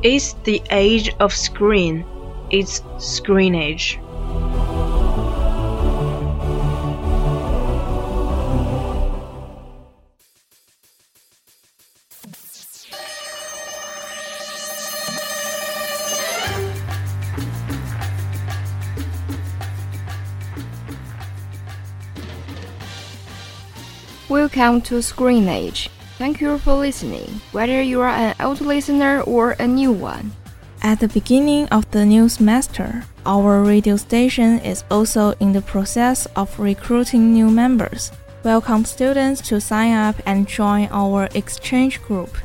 It's the age of screen. It's screen age. Welcome to Screen Age. Thank you for listening, whether you are an old listener or a new one. At the beginning of the new semester, our radio station is also in the process of recruiting new members. Welcome students to sign up and join our exchange group.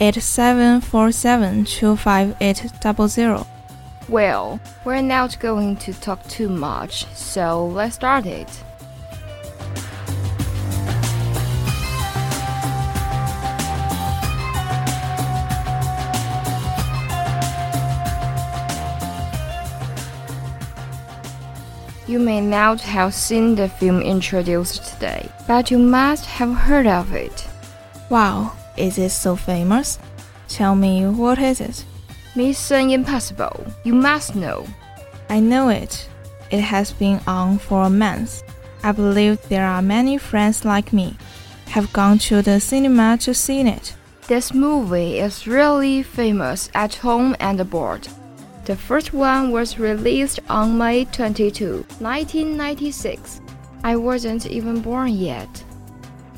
8747-25800. Well, we're not going to talk too much, so let's start it. You may not have seen the film introduced today, but you must have heard of it. Wow, is it so famous? Tell me, what is it? Mission Impossible. You must know. I know it. It has been on for a month. I believe there are many friends like me have gone to the cinema to see it. This movie is really famous at home and abroad. The first one was released on May 22, 1996. I wasn't even born yet.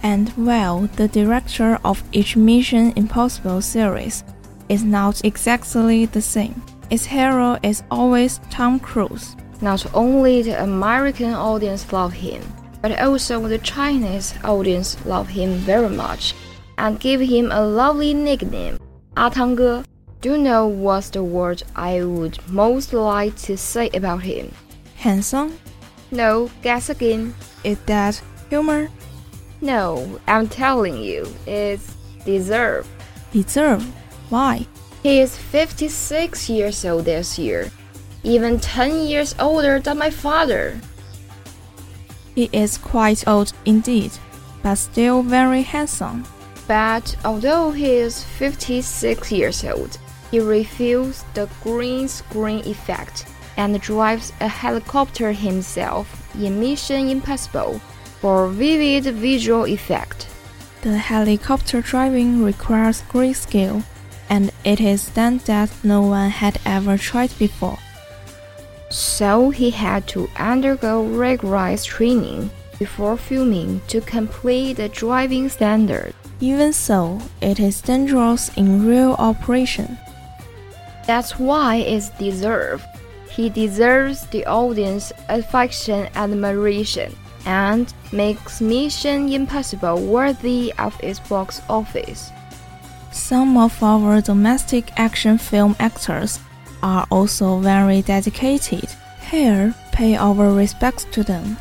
And well, the director of each Mission Impossible series is not exactly the same. Its hero is always Tom Cruise. Not only the American audience love him, but also the Chinese audience love him very much and give him a lovely nickname, 阿汤哥. Do you know what's the word I would most like to say about him? Handsome? No, guess again. Is that humor? No, I'm telling you, it's deserve. Deserve? Why? He is 56 years old this year, even 10 years older than my father. He is quite old indeed, but still very handsome. But although he is 56 years old, he refused the green screen effect and drives a helicopter himself in Mission Impossible for vivid visual effect. The helicopter driving requires great skill, and it is done that no one had ever tried before. So he had to undergo rigorous training before filming to complete the driving standard. Even so, it is dangerous in real operation. That's why it's deserved. he deserves the audience affection admiration and makes Mission Impossible worthy of its box office. Some of our domestic action film actors are also very dedicated. Here, pay our respects to them.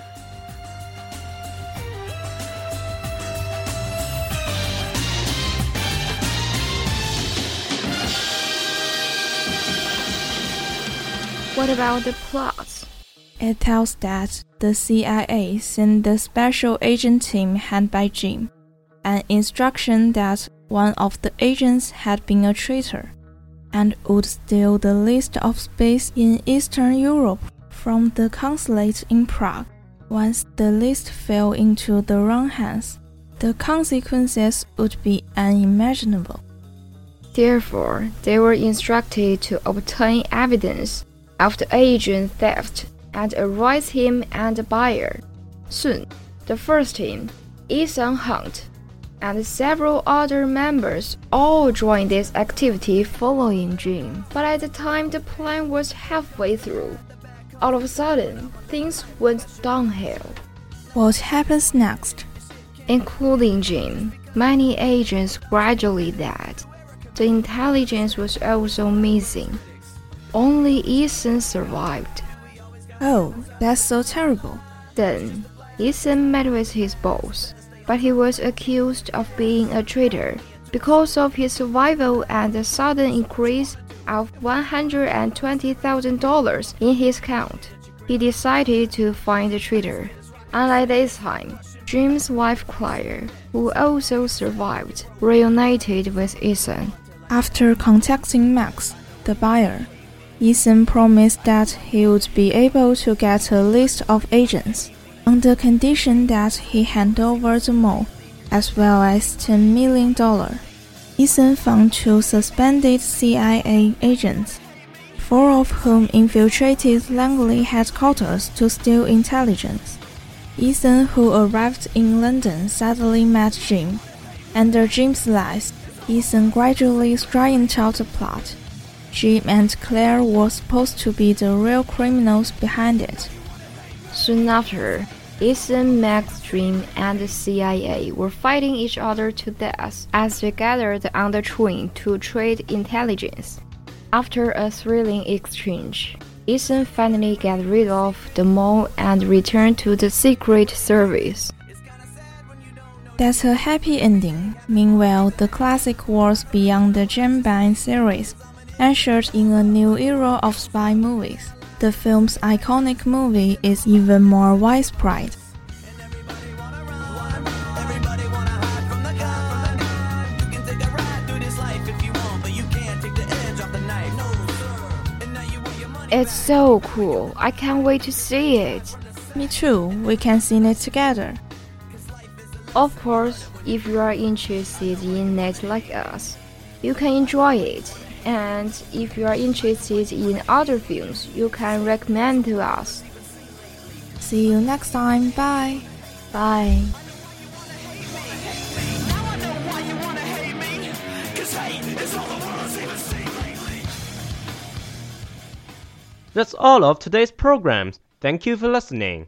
What about the plot? It tells that the CIA sent the special agent team headed by Jim an instruction that one of the agents had been a traitor and would steal the list of space in Eastern Europe from the consulate in Prague. Once the list fell into the wrong hands, the consequences would be unimaginable. Therefore, they were instructed to obtain evidence the agent theft and arrest him and the buyer. Soon, the first team, Ethan Hunt, and several other members all joined this activity following Jim. But at the time the plan was halfway through, all of a sudden, things went downhill. What happens next? Including Jim, many agents gradually died. The intelligence was also missing. Only Ethan survived. Oh, that's so terrible. Then, Ethan met with his boss, but he was accused of being a traitor because of his survival and the sudden increase of $120,000 in his account. He decided to find the traitor. Unlike this time, Jim's wife Claire, who also survived, reunited with Ethan. After contacting Max, the buyer, Ethan promised that he would be able to get a list of agents on the condition that he hand over the mall as well as $10 million. Ethan found two suspended CIA agents, four of whom infiltrated Langley headquarters to steal intelligence. Ethan, who arrived in London, suddenly met Jim. Under Jim's lies, Ethan gradually straightened out the plot. Jim and Claire were supposed to be the real criminals behind it. Soon after, Ethan, Max, Jim, and the CIA were fighting each other to death as they gathered on the train to trade intelligence. After a thrilling exchange, Ethan finally got rid of the mole and returned to the Secret Service. That's a happy ending. Meanwhile, the classic Wars Beyond the Bond series ushered in a new era of spy movies. The film's iconic movie is even more widespread. It's so cool. I can't wait to see it. Me too. We can see it together. Of course, if you are interested in it like us, you can enjoy it. And if you are interested in other films, you can recommend to us. See you next time. Bye. Bye. That's all of today's programs. Thank you for listening.